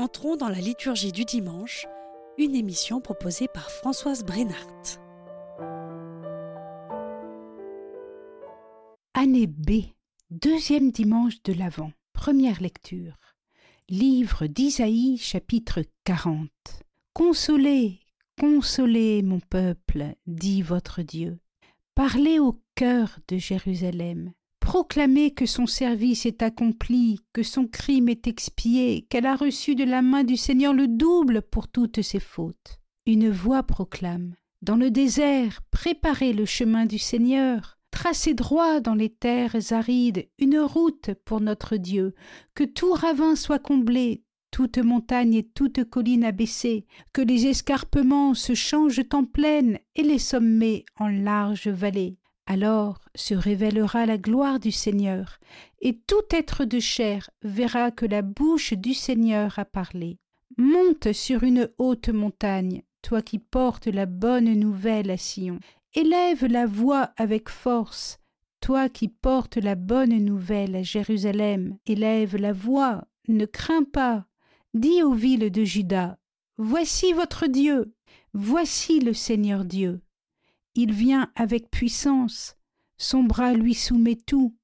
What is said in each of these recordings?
Entrons dans la liturgie du dimanche, une émission proposée par Françoise Brennart. Année B, deuxième dimanche de l'Avent, première lecture. Livre d'Isaïe, chapitre 40. Consolez, consolez mon peuple, dit votre Dieu. Parlez au cœur de Jérusalem. Proclamez que son service est accompli, que son crime est expié, qu'elle a reçu de la main du Seigneur le double pour toutes ses fautes. Une voix proclame. Dans le désert, préparez le chemin du Seigneur. Tracez droit dans les terres arides une route pour notre Dieu, que tout ravin soit comblé, toute montagne et toute colline abaissée, que les escarpements se changent en plaine et les sommets en larges vallées. Alors se révélera la gloire du Seigneur, et tout être de chair verra que la bouche du Seigneur a parlé. Monte sur une haute montagne, toi qui portes la bonne nouvelle à Sion. Élève la voix avec force, toi qui portes la bonne nouvelle à Jérusalem. Élève la voix, ne crains pas, Dis aux villes de Juda, Voici votre Dieu, voici le Seigneur Dieu. Il vient avec puissance, son bras lui soumet tout.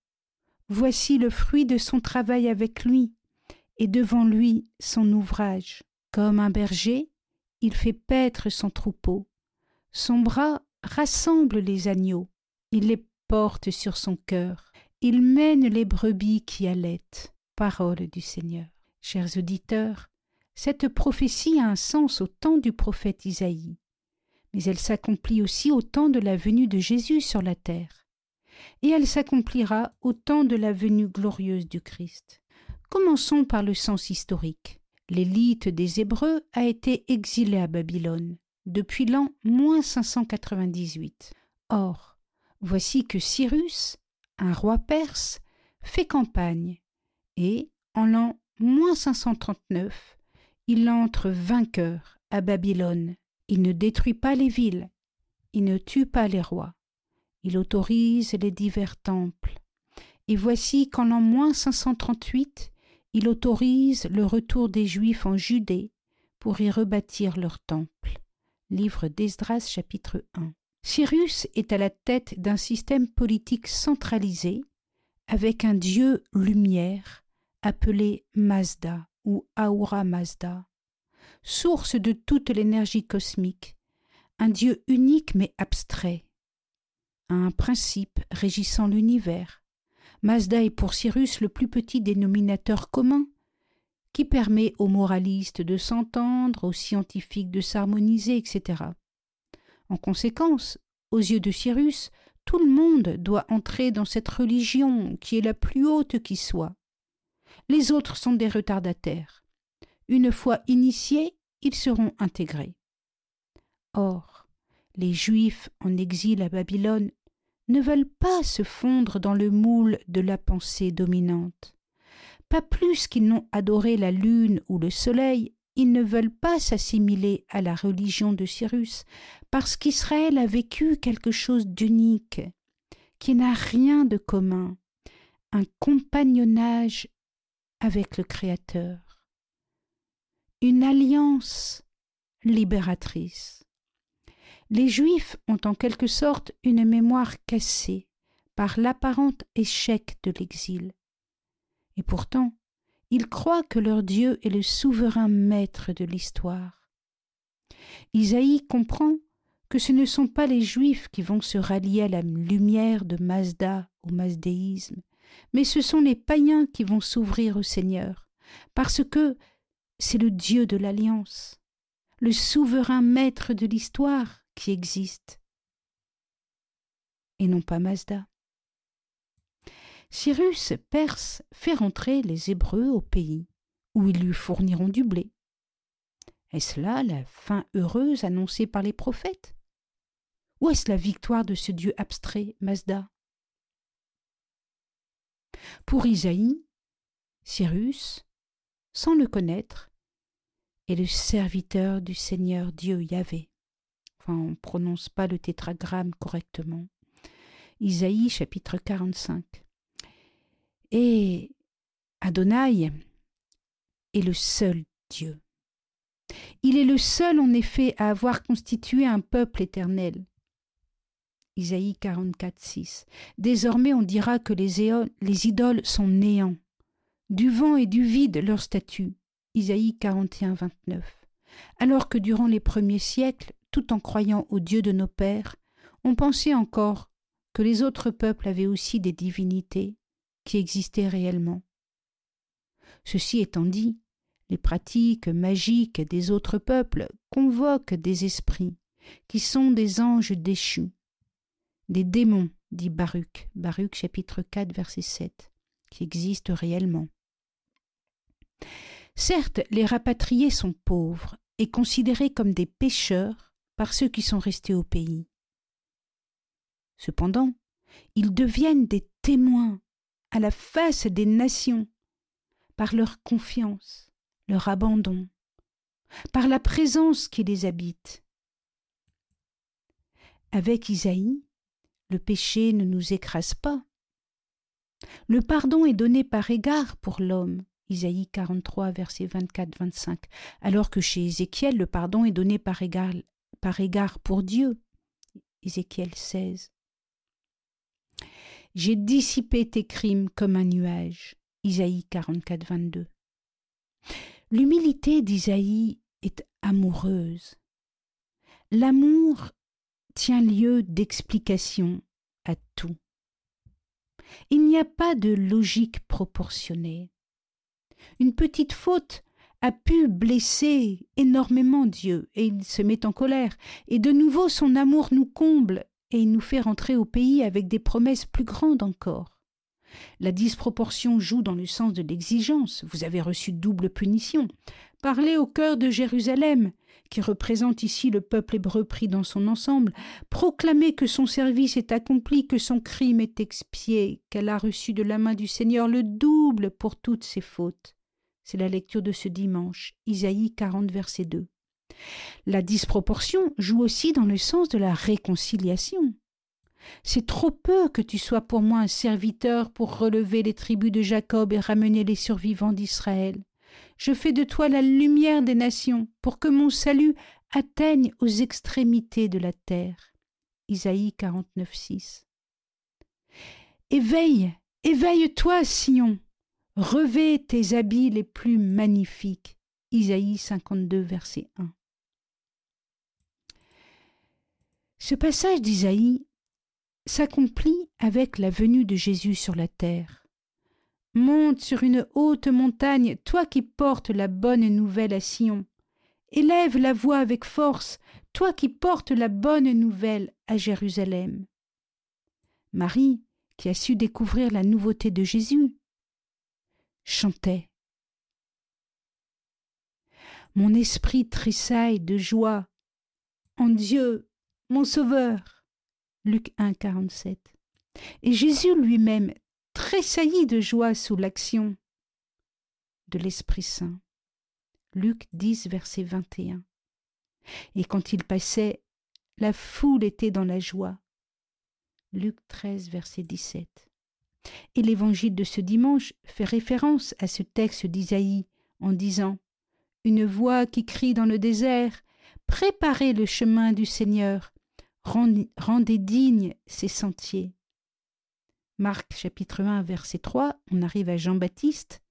Voici le fruit de son travail avec lui, et devant lui son ouvrage. Comme un berger, il fait paître son troupeau. Son bras rassemble les agneaux, il les porte sur son cœur, il mène les brebis qui allaitent. Parole du Seigneur. Chers auditeurs, cette prophétie a un sens au temps du prophète Isaïe, mais elle s'accomplit aussi au temps de la venue de Jésus sur la terre, et elle s'accomplira au temps de la venue glorieuse du Christ. Commençons par le sens historique. L'élite des Hébreux a été exilée à Babylone depuis l'an 598. Or, voici que Cyrus, un roi perse, fait campagne, et, en l'an moins 539, il entre vainqueur à Babylone. Il ne détruit pas les villes, il ne tue pas les rois, il autorise les divers temples. Et voici qu'en l'an moins 538, il autorise le retour des Juifs en Judée pour y rebâtir leur temple. Livre d'Esdras chapitre 1. Cyrus est à la tête d'un système politique centralisé, avec un dieu lumière, appelé Mazda ou Aura Mazda, source de toute l'énergie cosmique, un Dieu unique mais abstrait, un principe régissant l'univers. Mazda est pour Cyrus le plus petit dénominateur commun, qui permet aux moralistes de s'entendre, aux scientifiques de s'harmoniser, etc. En conséquence, aux yeux de Cyrus, tout le monde doit entrer dans cette religion qui est la plus haute qui soit. Les autres sont des retardataires. Une fois initiés, ils seront intégrés. Or, les Juifs en exil à Babylone ne veulent pas se fondre dans le moule de la pensée dominante. Pas plus qu'ils n'ont adoré la lune ou le soleil, ils ne veulent pas s'assimiler à la religion de Cyrus, parce qu'Israël a vécu quelque chose d'unique, qui n'a rien de commun, un compagnonnage avec le Créateur. Une alliance libératrice. Les Juifs ont en quelque sorte une mémoire cassée par l'apparent échec de l'exil. Et pourtant, ils croient que leur Dieu est le souverain maître de l'histoire. Isaïe comprend que ce ne sont pas les Juifs qui vont se rallier à la lumière de Mazda au mazdéisme, mais ce sont les païens qui vont s'ouvrir au Seigneur, parce que c'est le Dieu de l'alliance, le souverain maître de l'histoire qui existe, et non pas Mazda. Cyrus, perse, fait rentrer les Hébreux au pays, où ils lui fourniront du blé. Est-ce là la fin heureuse annoncée par les prophètes? Ou est-ce la victoire de ce Dieu abstrait, Mazda? Pour Isaïe, Cyrus, sans le connaître, est le serviteur du Seigneur Dieu Yahvé. Enfin, on ne prononce pas le tétragramme correctement. Isaïe chapitre 45. Et Adonai est le seul Dieu. Il est le seul en effet à avoir constitué un peuple éternel. Isaïe 44, 6. Désormais on dira que les, les idoles sont néants. Du vent et du vide leur statut. Isaïe 41, 29. Alors que durant les premiers siècles, tout en croyant au Dieu de nos pères, on pensait encore que les autres peuples avaient aussi des divinités qui existaient réellement. Ceci étant dit, les pratiques magiques des autres peuples convoquent des esprits qui sont des anges déchus, des démons, dit Baruch, Baruch chapitre 4 verset 7, qui existent réellement. Certes, les rapatriés sont pauvres et considérés comme des pécheurs par ceux qui sont restés au pays. Cependant, ils deviennent des témoins à la face des nations par leur confiance, leur abandon, par la présence qui les habite. Avec Isaïe, le péché ne nous écrase pas. Le pardon est donné par égard pour l'homme, Isaïe 43, versets 24-25, alors que chez Ézéchiel, le pardon est donné par égard, par égard pour Dieu, Ézéchiel 16. J'ai dissipé tes crimes comme un nuage. Isaïe 44, 22. L'humilité d'Isaïe est amoureuse. L'amour tient lieu d'explication à tout. Il n'y a pas de logique proportionnée. Une petite faute a pu blesser énormément Dieu, et il se met en colère, et de nouveau son amour nous comble et il nous fait rentrer au pays avec des promesses plus grandes encore. La disproportion joue dans le sens de l'exigence. Vous avez reçu double punition. Parlez au cœur de Jérusalem, qui représente ici le peuple hébreu pris dans son ensemble. Proclamez que son service est accompli, que son crime est expié, qu'elle a reçu de la main du Seigneur le double pour toutes ses fautes. C'est la lecture de ce dimanche, Isaïe 40, verset 2. La disproportion joue aussi dans le sens de la réconciliation. C'est trop peu que tu sois pour moi un serviteur pour relever les tribus de Jacob et ramener les survivants d'Israël. Je fais de toi la lumière des nations, pour que mon salut atteigne aux extrémités de la terre. Isaïe 49, 6. Éveille, éveille-toi, Sion, revêt tes habits les plus magnifiques. Isaïe 52, verset 1. Ce passage d'Isaïe s'accomplit avec la venue de Jésus sur la terre. Monte sur une haute montagne, toi qui portes la bonne nouvelle à Sion. Élève la voix avec force, toi qui portes la bonne nouvelle à Jérusalem. Marie, qui a su découvrir la nouveauté de Jésus, chantait. Mon esprit tressaille de joie en Dieu mon Sauveur. Luc 1, 47. Et Jésus lui-même tressaillit de joie sous l'action de l'Esprit Saint. Luc 10, verset 21. Et quand il passait, la foule était dans la joie. Luc 13, verset 17. Et l'évangile de ce dimanche fait référence à ce texte d'Isaïe en disant Une voix qui crie dans le désert Préparez le chemin du Seigneur, rendez dignes ses sentiers. Marc chapitre 1 verset 3, on arrive à Jean-Baptiste,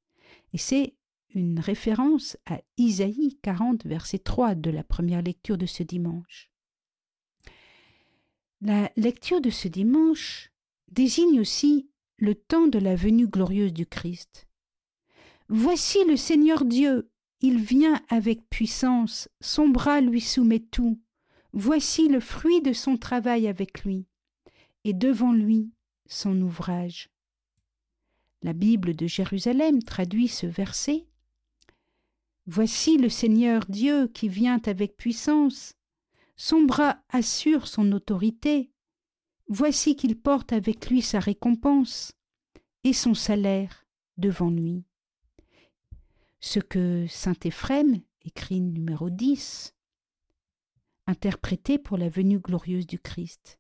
et c'est une référence à Isaïe 40 verset 3 de la première lecture de ce dimanche. La lecture de ce dimanche désigne aussi le temps de la venue glorieuse du Christ. Voici le Seigneur Dieu, il vient avec puissance, son bras lui soumet tout. Voici le fruit de son travail avec lui, et devant lui son ouvrage. La Bible de Jérusalem traduit ce verset. Voici le Seigneur Dieu qui vient avec puissance, son bras assure son autorité, voici qu'il porte avec lui sa récompense et son salaire devant lui. Ce que saint Éphrem, écrit numéro 10, interprété pour la venue glorieuse du Christ,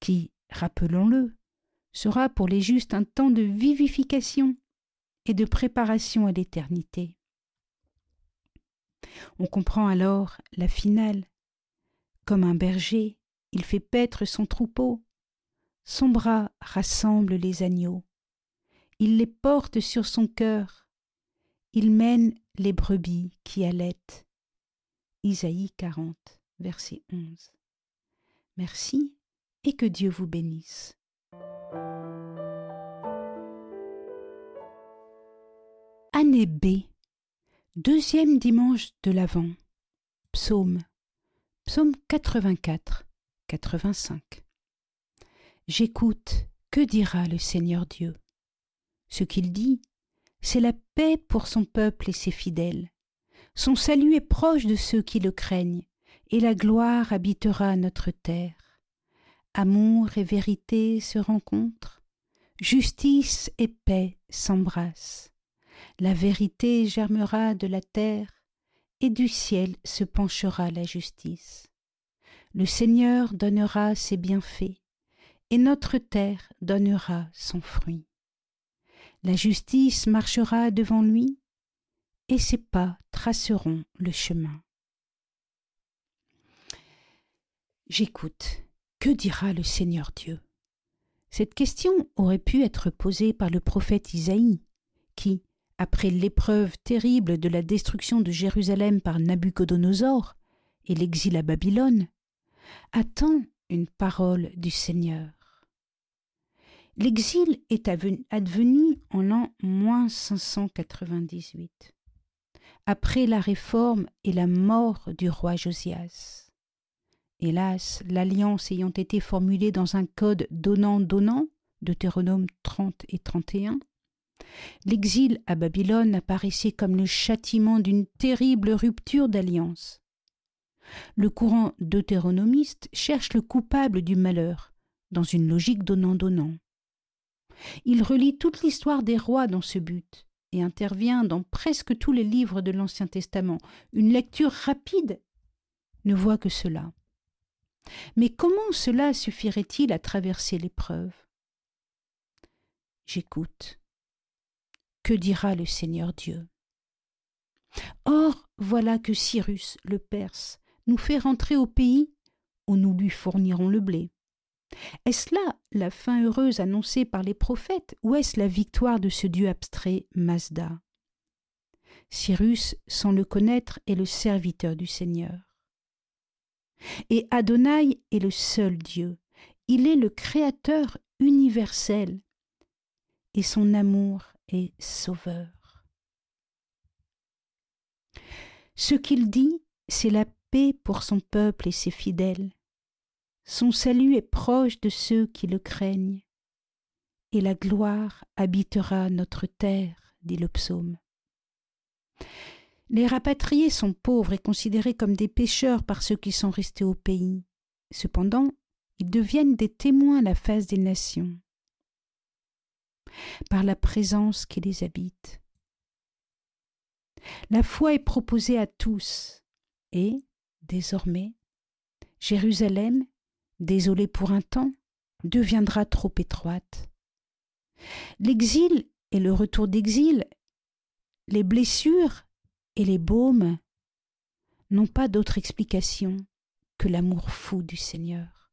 qui, rappelons-le, sera pour les justes un temps de vivification et de préparation à l'éternité. On comprend alors la finale. Comme un berger, il fait paître son troupeau. Son bras rassemble les agneaux. Il les porte sur son cœur. Il mène les brebis qui allaitent. Isaïe 40, verset 11. Merci et que Dieu vous bénisse. Année B. Deuxième dimanche de l'Avent. Psaume. Psaume 84, 85. J'écoute, que dira le Seigneur Dieu? Ce qu'il dit, c'est la paix pour son peuple et ses fidèles. Son salut est proche de ceux qui le craignent, et la gloire habitera notre terre. Amour et vérité se rencontrent, justice et paix s'embrassent. La vérité germera de la terre, et du ciel se penchera la justice. Le Seigneur donnera ses bienfaits, et notre terre donnera son fruit. La justice marchera devant lui, et ses pas traceront le chemin. J'écoute. Que dira le Seigneur Dieu? Cette question aurait pu être posée par le prophète Isaïe, qui, après l'épreuve terrible de la destruction de Jérusalem par Nabuchodonosor et l'exil à Babylone, attend une parole du Seigneur. L'exil est advenu en l'an moins 598, après la réforme et la mort du roi Josias. Hélas, l'alliance ayant été formulée dans un code donnant-donnant, Deutéronome 30 et 31, l'exil à Babylone apparaissait comme le châtiment d'une terrible rupture d'alliance. Le courant deutéronomiste cherche le coupable du malheur, dans une logique donnant-donnant. Il relie toute l'histoire des rois dans ce but et intervient dans presque tous les livres de l'Ancien Testament. Une lecture rapide ne voit que cela. Mais comment cela suffirait-il à traverser l'épreuve? J'écoute. Que dira le Seigneur Dieu? Or, voilà que Cyrus, le Perse, nous fait rentrer au pays où nous lui fournirons le blé. Est-ce là la fin heureuse annoncée par les prophètes ou est-ce la victoire de ce dieu abstrait Mazda? Cyrus, sans le connaître, est le serviteur du Seigneur. Et Adonai est le seul Dieu. Il est le Créateur universel. Et son amour est sauveur. Ce qu'il dit, c'est la paix pour son peuple et ses fidèles. Son salut est proche de ceux qui le craignent. Et la gloire habitera notre terre, dit le psaume. Les rapatriés sont pauvres et considérés comme des pécheurs par ceux qui sont restés au pays. Cependant, ils deviennent des témoins à la face des nations, par la présence qui les habite. La foi est proposée à tous, et, désormais, Jérusalem, désolée pour un temps, deviendra trop étroite. L'exil et le retour d'exil, les blessures et les baumes n'ont pas d'autre explication que l'amour fou du Seigneur.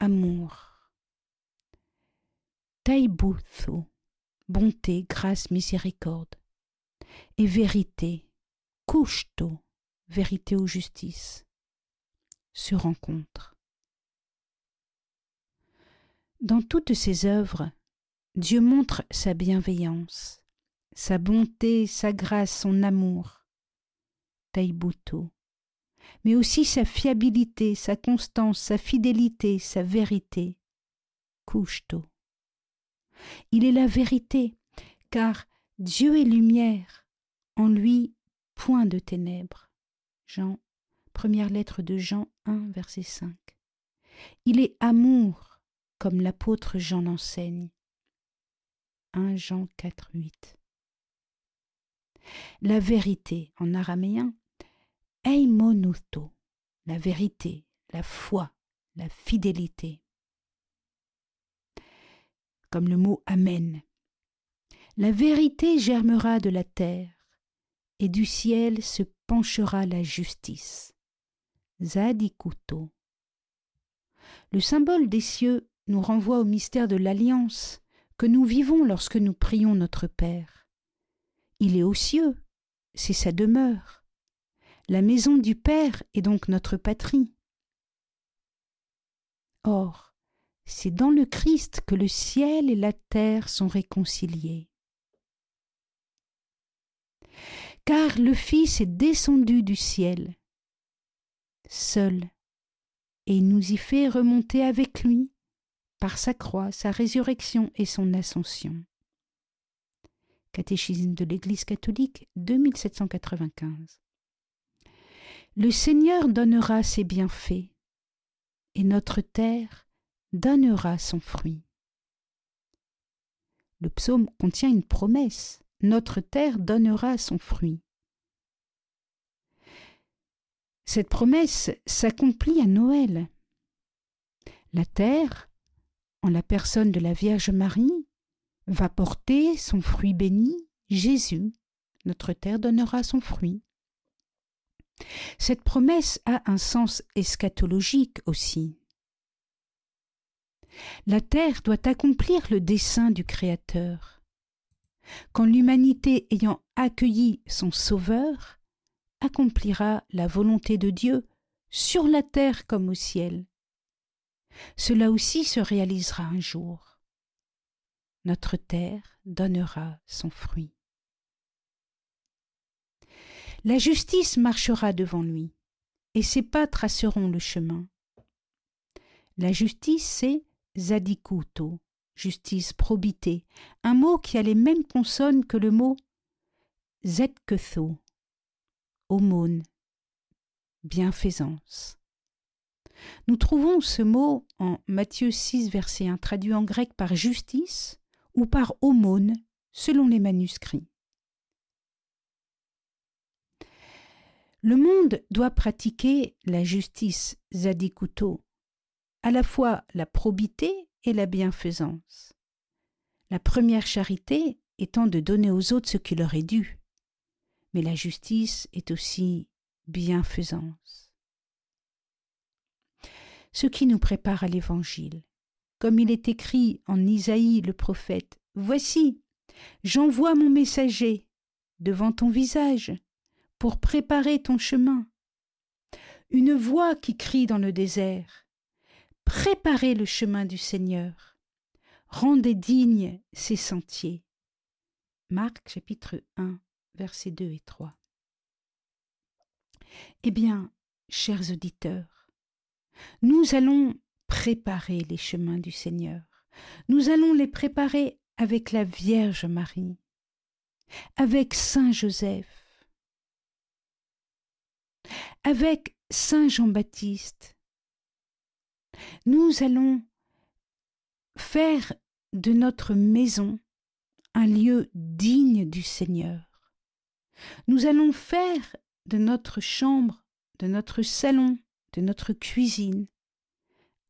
Amour. Taibuthu, bonté, grâce, miséricorde. Et vérité, kushto, vérité ou justice, se rencontrent. Dans toutes ses œuvres, Dieu montre sa bienveillance, sa bonté, sa grâce, son amour, Taibuto, mais aussi sa fiabilité, sa constance, sa fidélité, sa vérité, Kushto. Il est la vérité, car Dieu est lumière, en lui point de ténèbres. Jean, première lettre de Jean 1, verset 5. Il est amour, comme l'apôtre Jean l'enseigne. 1 Jean 4, 8. La vérité en araméen, eimonuto, la vérité, la foi, la fidélité. Comme le mot Amen. La vérité germera de la terre, et du ciel se penchera la justice. Zadikuto. Le symbole des cieux nous renvoie au mystère de l'alliance que nous vivons lorsque nous prions notre Père. Il est aux cieux, c'est sa demeure. La maison du Père est donc notre patrie. Or, c'est dans le Christ que le ciel et la terre sont réconciliés. Car le Fils est descendu du ciel, seul, et nous y fait remonter avec lui par sa croix, sa résurrection et son ascension. Catéchisme de l'Église catholique 2795. Le Seigneur donnera ses bienfaits, et notre terre donnera son fruit. Le psaume contient une promesse. Notre terre donnera son fruit. Cette promesse s'accomplit à Noël. La terre, en la personne de la Vierge Marie, va porter son fruit béni, Jésus. Notre terre donnera son fruit. Cette promesse a un sens eschatologique aussi. La terre doit accomplir le dessein du Créateur. Quand l'humanité ayant accueilli son Sauveur, accomplira la volonté de Dieu sur la terre comme au ciel. Cela aussi se réalisera un jour. Notre terre donnera son fruit. La justice marchera devant lui, et ses pas traceront le chemin. La justice, c'est zadikuto, justice, probité, un mot qui a les mêmes consonnes que le mot zetketho, aumône, bienfaisance. Nous trouvons ce mot en Matthieu 6, verset 1, traduit en grec par justice ou par aumône, selon les manuscrits. Le monde doit pratiquer la justice zadikuto, à la fois la probité et la bienfaisance. La première charité étant de donner aux autres ce qui leur est dû, mais la justice est aussi bienfaisance. Ce qui nous prépare à l'Évangile, comme il est écrit en Isaïe le prophète, Voici, j'envoie mon messager devant ton visage pour préparer ton chemin. Une voix qui crie dans le désert. Préparez le chemin du Seigneur. Rendez dignes ses sentiers. Marc chapitre 1, versets 2 et 3. Eh bien, chers auditeurs, nous allons préparer les chemins du Seigneur. Nous allons les préparer avec la Vierge Marie, avec Saint Joseph, avec Saint Jean-Baptiste, nous allons faire de notre maison un lieu digne du Seigneur. Nous allons faire de notre chambre, de notre salon, de notre cuisine,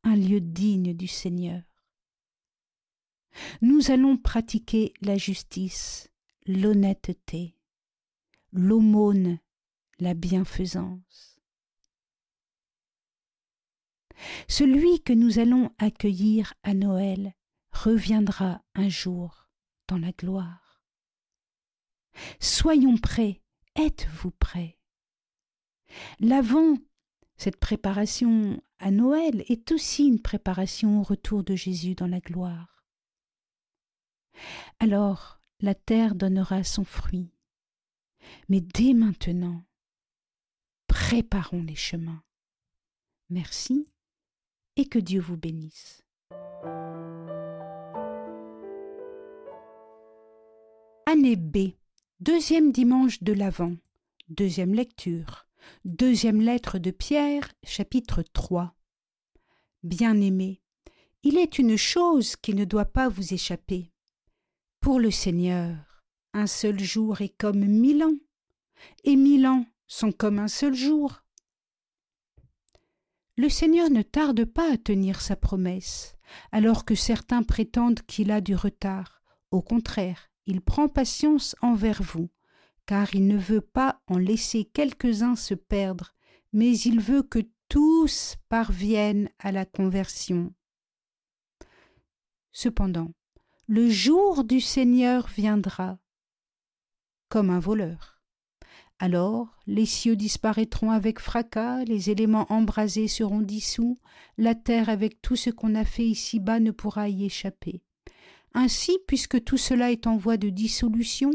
un lieu digne du Seigneur. Nous allons pratiquer la justice, l'honnêteté, l'aumône, la bienfaisance. Celui que nous allons accueillir à Noël reviendra un jour dans la gloire. Soyons prêts, êtes-vous prêts? L'avant, cette préparation à Noël, est aussi une préparation au retour de Jésus dans la gloire. Alors la terre donnera son fruit. Mais dès maintenant, préparons les chemins. Merci et que Dieu vous bénisse. Année B, deuxième dimanche de l'Avent, deuxième lecture, deuxième lettre de Pierre, chapitre 3. Bien-aimé, il est une chose qui ne doit pas vous échapper. Pour le Seigneur, un seul jour est comme mille ans, et mille ans sont comme un seul jour le Seigneur ne tarde pas à tenir sa promesse, alors que certains prétendent qu'il a du retard. Au contraire, il prend patience envers vous, car il ne veut pas en laisser quelques-uns se perdre, mais il veut que tous parviennent à la conversion. Cependant, le jour du Seigneur viendra comme un voleur. Alors les cieux disparaîtront avec fracas, les éléments embrasés seront dissous, la terre avec tout ce qu'on a fait ici-bas ne pourra y échapper. Ainsi, puisque tout cela est en voie de dissolution,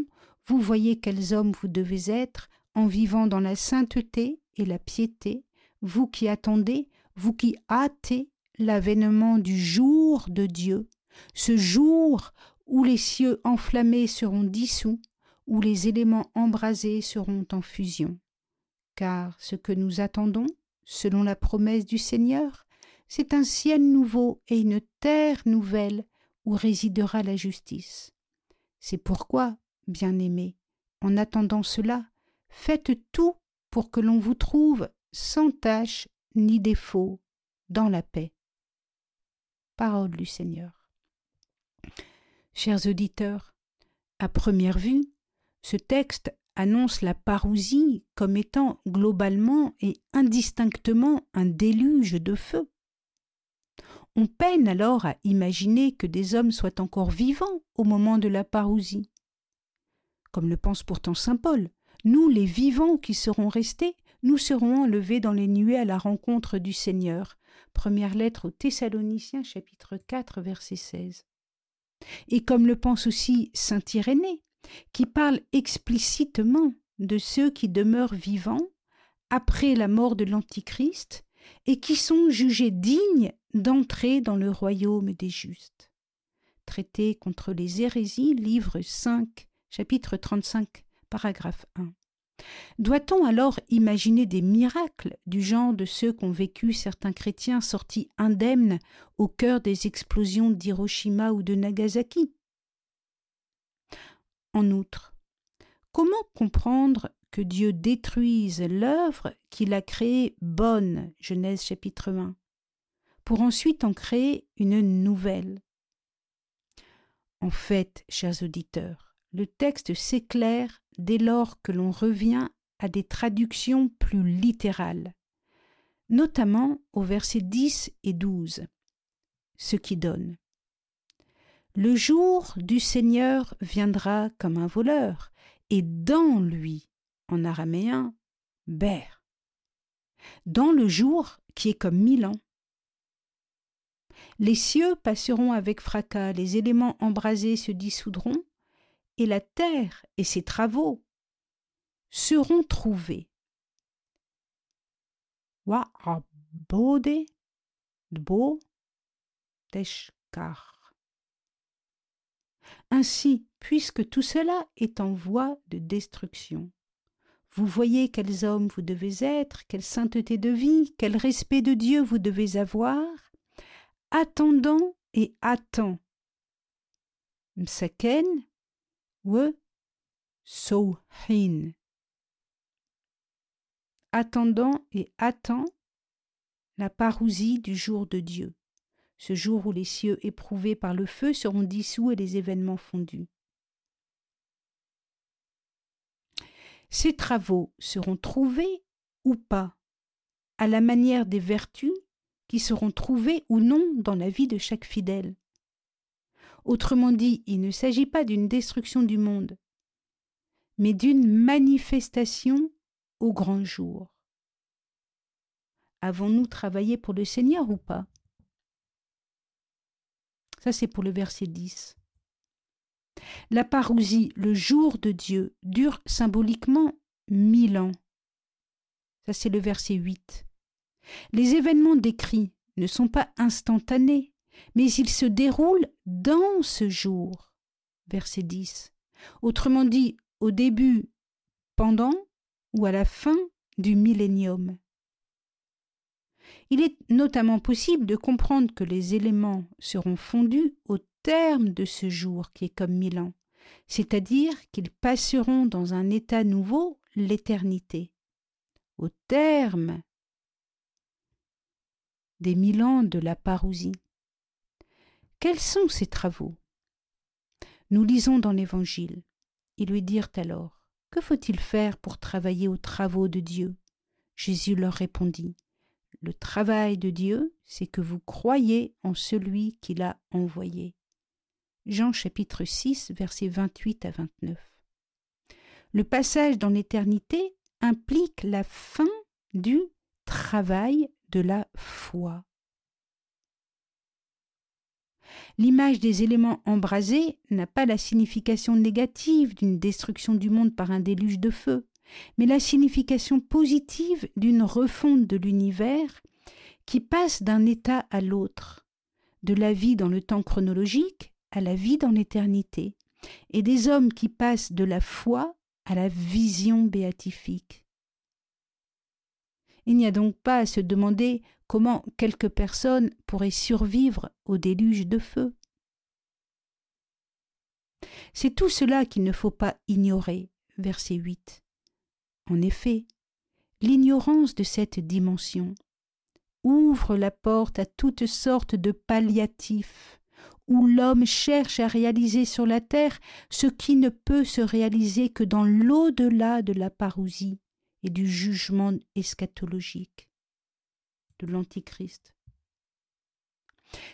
vous voyez quels hommes vous devez être en vivant dans la sainteté et la piété, vous qui attendez, vous qui hâtez l'avènement du jour de Dieu, ce jour où les cieux enflammés seront dissous, où les éléments embrasés seront en fusion. Car ce que nous attendons, selon la promesse du Seigneur, c'est un ciel nouveau et une terre nouvelle où résidera la justice. C'est pourquoi, bien-aimés, en attendant cela, faites tout pour que l'on vous trouve sans tache ni défaut dans la paix. Parole du Seigneur. Chers auditeurs, à première vue, ce texte annonce la parousie comme étant globalement et indistinctement un déluge de feu. On peine alors à imaginer que des hommes soient encore vivants au moment de la parousie. Comme le pense pourtant saint Paul, nous, les vivants qui serons restés, nous serons enlevés dans les nuées à la rencontre du Seigneur. Première lettre aux Thessaloniciens chapitre 4 verset 16. Et comme le pense aussi saint Irénée, qui parle explicitement de ceux qui demeurent vivants après la mort de l'Antichrist et qui sont jugés dignes d'entrer dans le royaume des justes. Traité contre les hérésies, livre 5, chapitre 35, paragraphe 1. Doit-on alors imaginer des miracles du genre de ceux qu'ont vécu certains chrétiens sortis indemnes au cœur des explosions d'Hiroshima ou de Nagasaki? En outre, comment comprendre que Dieu détruise l'œuvre qu'il a créée bonne, Genèse chapitre 1, pour ensuite en créer une nouvelle? En fait, chers auditeurs, le texte s'éclaire dès lors que l'on revient à des traductions plus littérales, notamment aux versets 10 et 12, ce qui donne Le jour du Seigneur viendra comme un voleur, et dans lui en araméen ber, dans le jour qui est comme mille ans. Les cieux passeront avec fracas, les éléments embrasés se dissoudront, et la terre et ses travaux seront trouvés. Wa. Ainsi, puisque tout cela est en voie de destruction, vous voyez quels hommes vous devez être, quelle sainteté de vie, quel respect de Dieu vous devez avoir, attendant et attend. Msaken we hin. Attendant et attend la parousie du jour de Dieu, ce jour où les cieux éprouvés par le feu seront dissous et les événements fondus. Ces travaux seront trouvés ou pas, à la manière des vertus qui seront trouvées ou non dans la vie de chaque fidèle? Autrement dit, il ne s'agit pas d'une destruction du monde, mais d'une manifestation au grand jour. Avons-nous travaillé pour le Seigneur ou pas? Ça c'est pour le verset 10. La parousie, le jour de Dieu, dure symboliquement mille ans. Ça, c'est le verset 8. Les événements décrits ne sont pas instantanés, mais ils se déroulent dans ce jour. Verset 10. Autrement dit, au début, pendant ou à la fin du millénium. Il est notamment possible de comprendre que les éléments seront fondus au terme de ce jour qui est comme mille ans, c'est-à-dire qu'ils passeront dans un état nouveau l'éternité. Au terme des mille ans de la parousie. Quels sont ces travaux? Nous lisons dans l'Évangile. Ils lui dirent alors Que faut-il faire pour travailler aux travaux de Dieu? Jésus leur répondit. Le travail de Dieu, c'est que vous croyez en celui qui l'a envoyé. Jean chapitre 6, versets 28 à 29. Le passage dans l'éternité implique la fin du travail de la foi. L'image des éléments embrasés n'a pas la signification négative d'une destruction du monde par un déluge de feu, mais la signification positive d'une refonte de l'univers qui passe d'un état à l'autre, de la vie dans le temps chronologique à la vie dans l'éternité, et des hommes qui passent de la foi à la vision béatifique. Il n'y a donc pas à se demander comment quelques personnes pourraient survivre au déluge de feu. C'est tout cela qu'il ne faut pas ignorer. Verset 8. En effet, l'ignorance de cette dimension ouvre la porte à toutes sortes de palliatifs, où l'homme cherche à réaliser sur la terre ce qui ne peut se réaliser que dans l'au-delà de la parousie et du jugement eschatologique de l'Antichrist.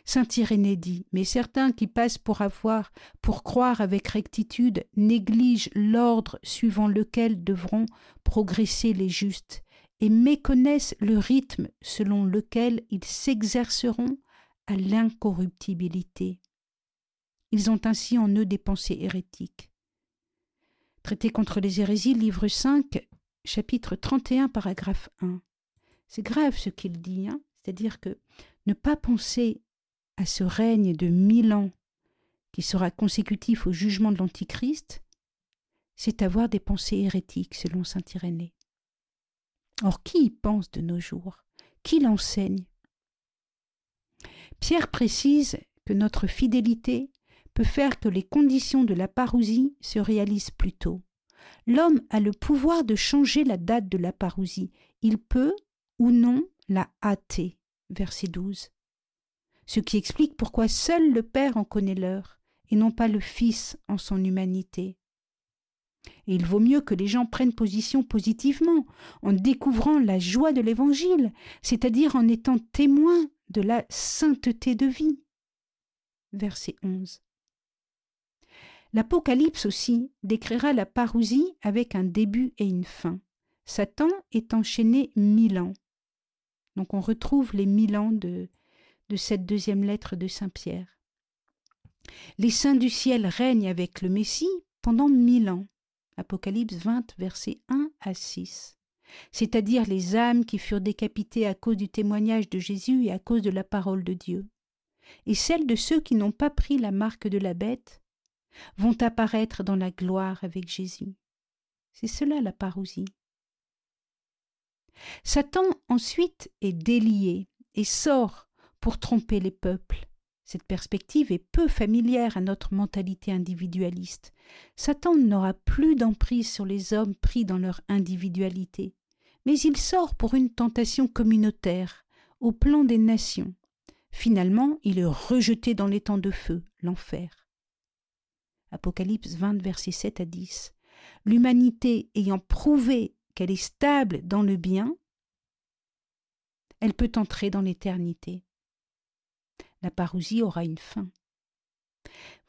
Saint Irénée dit Mais certains qui passent pour avoir, pour croire avec rectitude, négligent l'ordre suivant lequel devront progresser les justes, et méconnaissent le rythme selon lequel ils s'exerceront à l'incorruptibilité. Ils ont ainsi en eux des pensées hérétiques. Traité contre les hérésies, livre 5, chapitre 31, paragraphe 1. C'est grave ce qu'il dit, hein c'est-à-dire que ne pas penser à ce règne de mille ans qui sera consécutif au jugement de l'Antichrist, c'est avoir des pensées hérétiques, selon saint Irénée. Or, qui y pense de nos jours? Qui l'enseigne? Pierre précise que notre fidélité peut faire que les conditions de la parousie se réalisent plus tôt. L'homme a le pouvoir de changer la date de la parousie. Il peut ou non la hâter. Verset 12. Ce qui explique pourquoi seul le Père en connaît l'heure, et non pas le Fils en son humanité. Et il vaut mieux que les gens prennent position positivement, en découvrant la joie de l'Évangile, c'est-à-dire en étant témoins de la sainteté de vie. Verset 11. L'Apocalypse aussi décrira la parousie avec un début et une fin. Satan est enchaîné mille ans. Donc on retrouve les mille ans de, de cette deuxième lettre de Saint Pierre. Les saints du ciel règnent avec le Messie pendant mille ans. Apocalypse 20, versets 1 à 6. C'est-à-dire les âmes qui furent décapitées à cause du témoignage de Jésus et à cause de la parole de Dieu. Et celles de ceux qui n'ont pas pris la marque de la bête vont apparaître dans la gloire avec Jésus. C'est cela la parousie. Satan ensuite est délié et sort pour tromper les peuples. Cette perspective est peu familière à notre mentalité individualiste. Satan n'aura plus d'emprise sur les hommes pris dans leur individualité, mais il sort pour une tentation communautaire, au plan des nations. Finalement, il est rejeté dans les temps de feu, l'enfer. Apocalypse 20, versets 7 à 10. L'humanité ayant prouvé qu'elle est stable dans le bien, elle peut entrer dans l'éternité. La parousie aura une fin.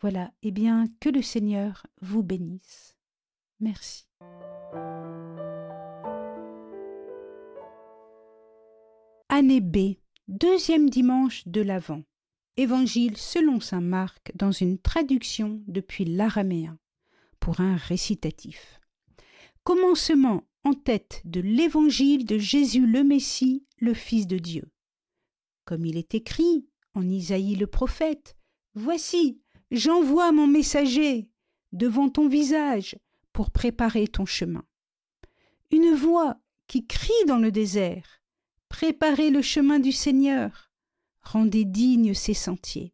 Voilà, eh bien, que le Seigneur vous bénisse. Merci. Année B, deuxième dimanche de l'Avent. Évangile selon saint Marc dans une traduction depuis l'araméen pour un récitatif. Commencement en tête de l'évangile de Jésus le Messie, le Fils de Dieu. Comme il est écrit en Isaïe le prophète, Voici, j'envoie mon messager devant ton visage pour préparer ton chemin. Une voix qui crie dans le désert, Préparez le chemin du Seigneur, rendez dignes ses sentiers.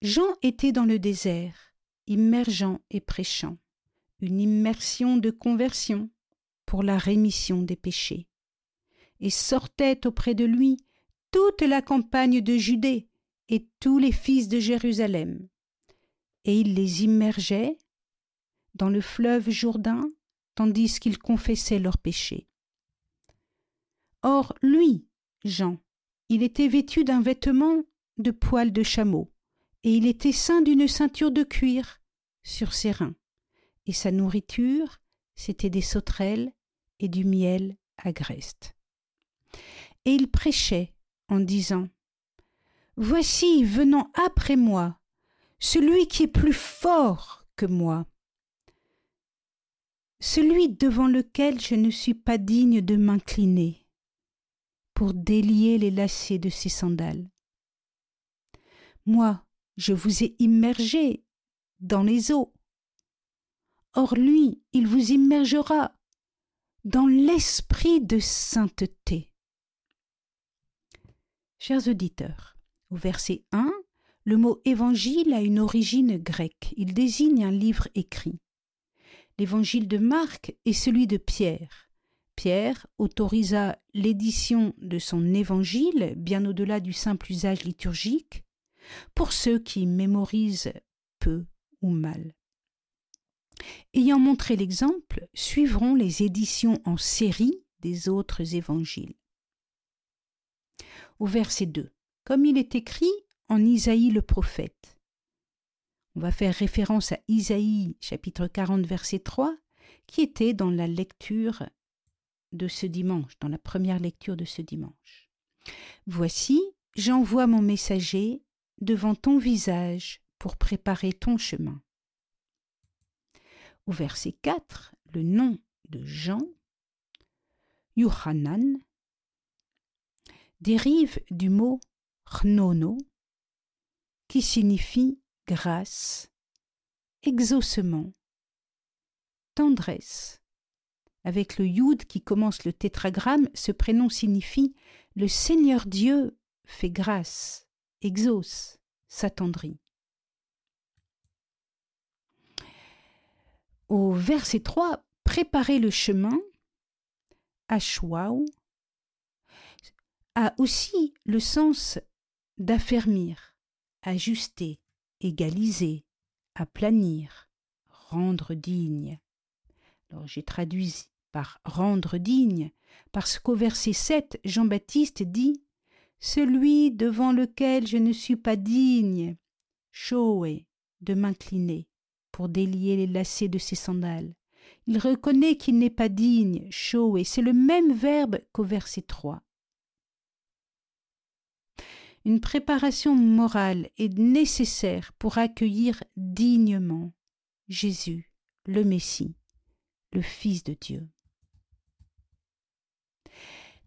Jean était dans le désert, immergeant et prêchant une immersion de conversion pour la rémission des péchés. Et sortait auprès de lui toute la campagne de Judée et tous les fils de Jérusalem. Et il les immergeait dans le fleuve Jourdain, tandis qu'ils confessaient leurs péchés. Or, lui, Jean, il était vêtu d'un vêtement de poil de chameau, et il était ceint d'une ceinture de cuir sur ses reins, et sa nourriture, c'était des sauterelles et du miel agreste. Et il prêchait en disant Voici venant après moi celui qui est plus fort que moi, celui devant lequel je ne suis pas digne de m'incliner pour délier les lacets de ses sandales. Moi, je vous ai immergé dans les eaux. Or lui, il vous immergera dans l'esprit de sainteté. Chers auditeurs, au verset 1, le mot évangile a une origine grecque. Il désigne un livre écrit. L'évangile de Marc est celui de Pierre. Pierre autorisa l'édition de son évangile, bien au-delà du simple usage liturgique, pour ceux qui mémorisent peu ou mal. Ayant montré l'exemple, suivront les éditions en série des autres évangiles. Au verset 2, comme il est écrit en Isaïe le prophète. On va faire référence à Isaïe chapitre 40 verset 3 qui était dans la lecture de ce dimanche, dans la première lecture de ce dimanche. Voici, j'envoie mon messager devant ton visage pour préparer ton chemin. Au verset 4, le nom de Jean, Yohanan, dérive du mot chnono, qui signifie grâce, exaucement, tendresse, avec le yud qui commence le tétragramme, ce prénom signifie le Seigneur Dieu fait grâce, exauce, s'attendrit. Au verset 3, préparer le chemin, Ashwaou, a aussi le sens d'affermir, ajuster, égaliser, aplanir, rendre digne. Alors j'ai traduit par rendre digne, parce qu'au verset 7, Jean-Baptiste dit Celui devant lequel je ne suis pas digne, Shoé, de m'incliner pour délier les lacets de ses sandales. Il reconnaît qu'il n'est pas digne, Shoé, c'est le même verbe qu'au verset 3. Une préparation morale est nécessaire pour accueillir dignement Jésus, le Messie, le Fils de Dieu.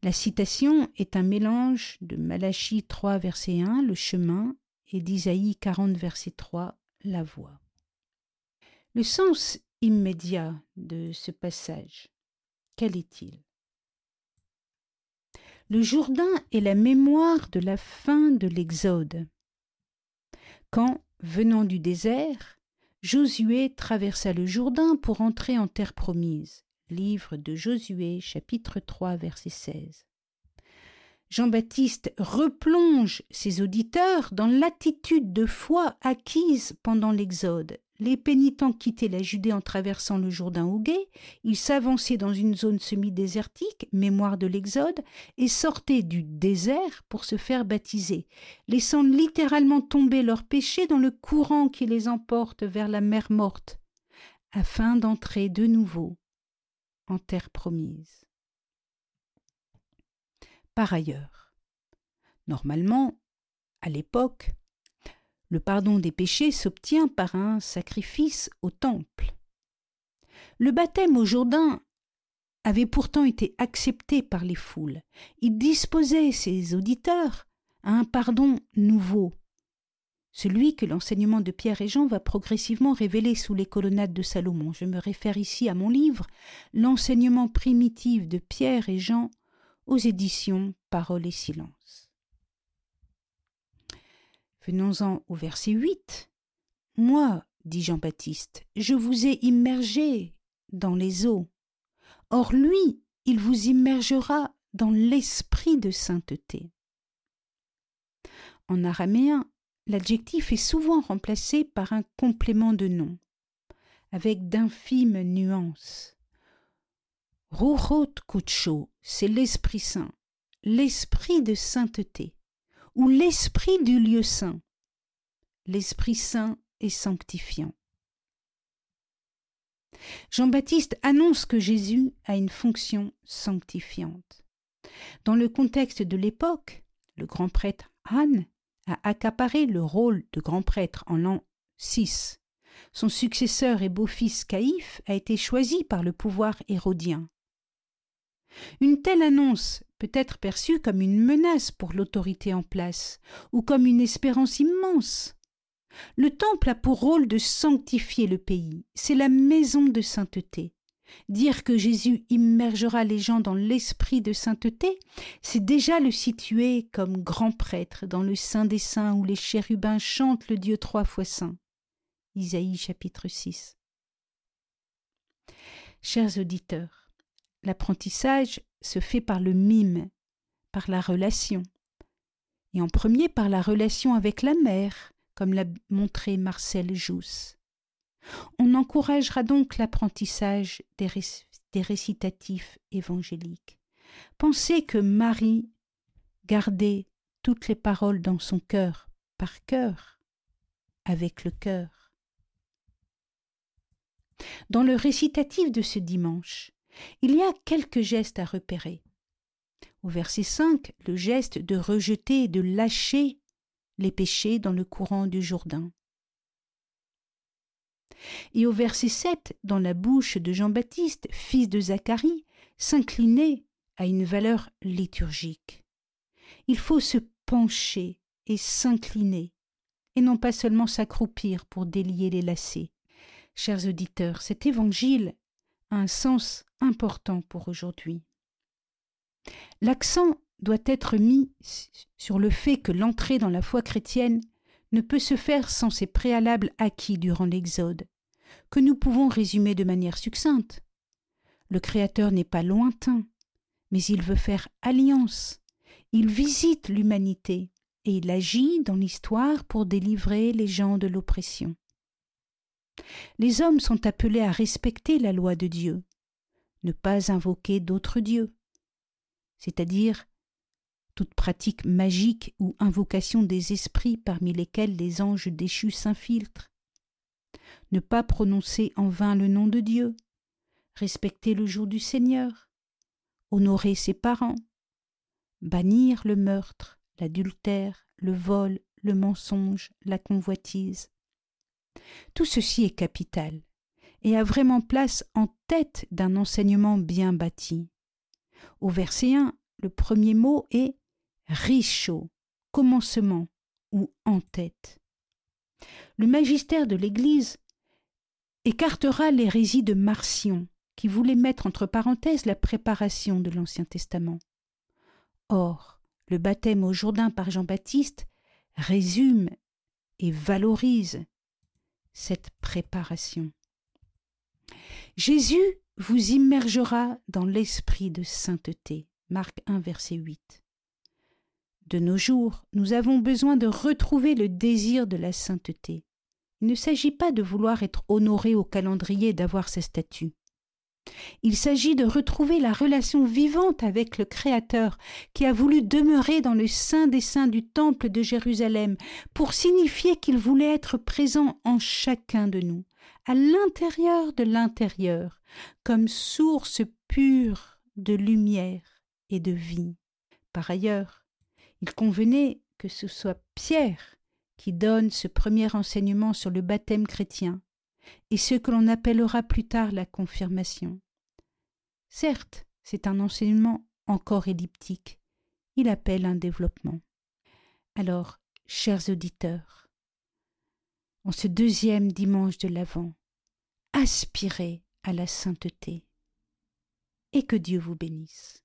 La citation est un mélange de Malachie 3, verset 1, le chemin, et d'Isaïe 40, verset 3, la voie. Le sens immédiat de ce passage, quel est-il? Le Jourdain est la mémoire de la fin de l'Exode. Quand, venant du désert, Josué traversa le Jourdain pour entrer en terre promise. Livre de Josué, chapitre 3, verset 16. Jean-Baptiste replonge ses auditeurs dans l'attitude de foi acquise pendant l'Exode. Les pénitents quittaient la Judée en traversant le Jourdain au guet, ils s'avançaient dans une zone semi-désertique, mémoire de l'Exode, et sortaient du désert pour se faire baptiser, laissant littéralement tomber leurs péchés dans le courant qui les emporte vers la mer morte, afin d'entrer de nouveau en terre promise. Par ailleurs, normalement, à l'époque, le pardon des péchés s'obtient par un sacrifice au temple. Le baptême au Jourdain avait pourtant été accepté par les foules. Il disposait ses auditeurs à un pardon nouveau, celui que l'enseignement de Pierre et Jean va progressivement révéler sous les colonnades de Salomon. Je me réfère ici à mon livre L'enseignement primitif de Pierre et Jean aux éditions Paroles et Silence. Venons-en au verset 8. Moi, dit Jean-Baptiste, je vous ai immergé dans les eaux. Or lui, il vous immergera dans l'esprit de sainteté. En araméen, l'adjectif est souvent remplacé par un complément de nom. avec d'infimes nuances. Ruchot Kutsho, c'est l'Esprit Saint, l'Esprit de sainteté, ou l'Esprit du lieu saint. L'Esprit Saint est sanctifiant. Jean-Baptiste annonce que Jésus a une fonction sanctifiante. Dans le contexte de l'époque, le grand prêtre Han a accaparé le rôle de grand prêtre en l'an 6. Son successeur et beau-fils Caïphe a été choisi par le pouvoir hérodien. Une telle annonce peut être perçue comme une menace pour l'autorité en place, ou comme une espérance immense. Le temple a pour rôle de sanctifier le pays, c'est la maison de sainteté. Dire que Jésus immergera les gens dans l'esprit de sainteté, c'est déjà le situer comme grand prêtre dans le Saint des Saints où les chérubins chantent le Dieu trois fois saint. Isaïe chapitre 6. Chers auditeurs, l'apprentissage se fait par le mime, par la relation, et en premier par la relation avec la mère, comme l'a montré Marcel Jousse. On encouragera donc l'apprentissage des, des, récitatifs évangéliques. Pensez que Marie gardait toutes les paroles dans son cœur, par cœur, avec le cœur. Dans le récitatif de ce dimanche, il y a quelques gestes à repérer. Au verset 5, le geste de rejeter et de lâcher les péchés dans le courant du Jourdain. Et au verset 7, dans la bouche de Jean-Baptiste, fils de Zacharie, s'incliner à une valeur liturgique. Il faut se pencher et s'incliner, et non pas seulement s'accroupir pour délier les lacets. Chers auditeurs, cet évangile un sens important pour aujourd'hui. L'accent doit être mis sur le fait que l'entrée dans la foi chrétienne ne peut se faire sans ces préalables acquis durant l'Exode, que nous pouvons résumer de manière succincte. Le Créateur n'est pas lointain, mais il veut faire alliance. Il visite l'humanité et il agit dans l'histoire pour délivrer les gens de l'oppression. Les hommes sont appelés à respecter la loi de Dieu, ne pas invoquer d'autres dieux, c'est-à-dire toute pratique magique ou invocation des esprits parmi lesquels les anges déchus s'infiltrent, ne pas prononcer en vain le nom de Dieu, respecter le jour du Seigneur, honorer ses parents, bannir le meurtre, l'adultère, le vol, le mensonge, la convoitise. Tout ceci est capital et a vraiment place en tête d'un enseignement bien bâti. Au verset 1, le premier mot est richaud, commencement ou en tête. Le magistère de l'Église écartera l'hérésie de Marcion, qui voulait mettre entre parenthèses la préparation de l'Ancien Testament. Or, le baptême au Jourdain par Jean-Baptiste résume et valorise cette préparation. Jésus vous immergera dans l'esprit de sainteté. Marc 1, verset 8. De nos jours, nous avons besoin de retrouver le désir de la sainteté. Il ne s'agit pas de vouloir être honoré au calendrier d'avoir ses statuts. Il s'agit de retrouver la relation vivante avec le Créateur qui a voulu demeurer dans le sein des saints du temple de Jérusalem pour signifier qu'il voulait être présent en chacun de nous, à l'intérieur de l'intérieur, comme source pure de lumière et de vie. Par ailleurs, il convenait que ce soit Pierre qui donne ce premier enseignement sur le baptême chrétien et ce que l'on appellera plus tard la confirmation. Certes, c'est un enseignement encore elliptique, il appelle un développement. Alors, chers auditeurs, en ce deuxième dimanche de l'Avent, aspirez à la sainteté et que Dieu vous bénisse.